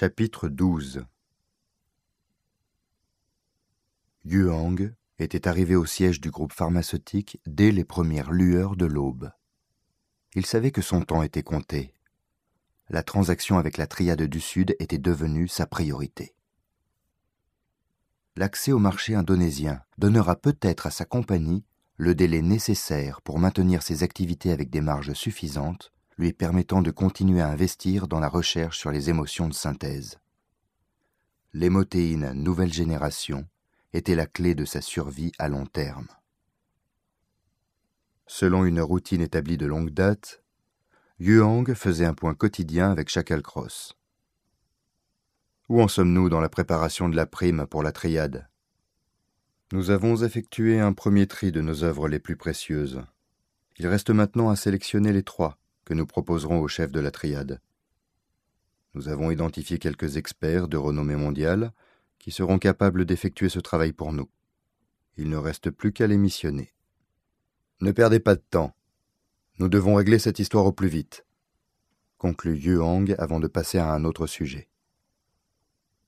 Chapitre 12 Yuang était arrivé au siège du groupe pharmaceutique dès les premières lueurs de l'aube. Il savait que son temps était compté. La transaction avec la triade du Sud était devenue sa priorité. L'accès au marché indonésien donnera peut-être à sa compagnie le délai nécessaire pour maintenir ses activités avec des marges suffisantes, lui permettant de continuer à investir dans la recherche sur les émotions de synthèse. L'hémotéine nouvelle génération était la clé de sa survie à long terme. Selon une routine établie de longue date, Yuang faisait un point quotidien avec Chakalcross. Où en sommes-nous dans la préparation de la prime pour la triade? Nous avons effectué un premier tri de nos œuvres les plus précieuses. Il reste maintenant à sélectionner les trois que nous proposerons au chef de la triade. Nous avons identifié quelques experts de renommée mondiale qui seront capables d'effectuer ce travail pour nous. Il ne reste plus qu'à les missionner. Ne perdez pas de temps. Nous devons régler cette histoire au plus vite, conclut Yuang avant de passer à un autre sujet.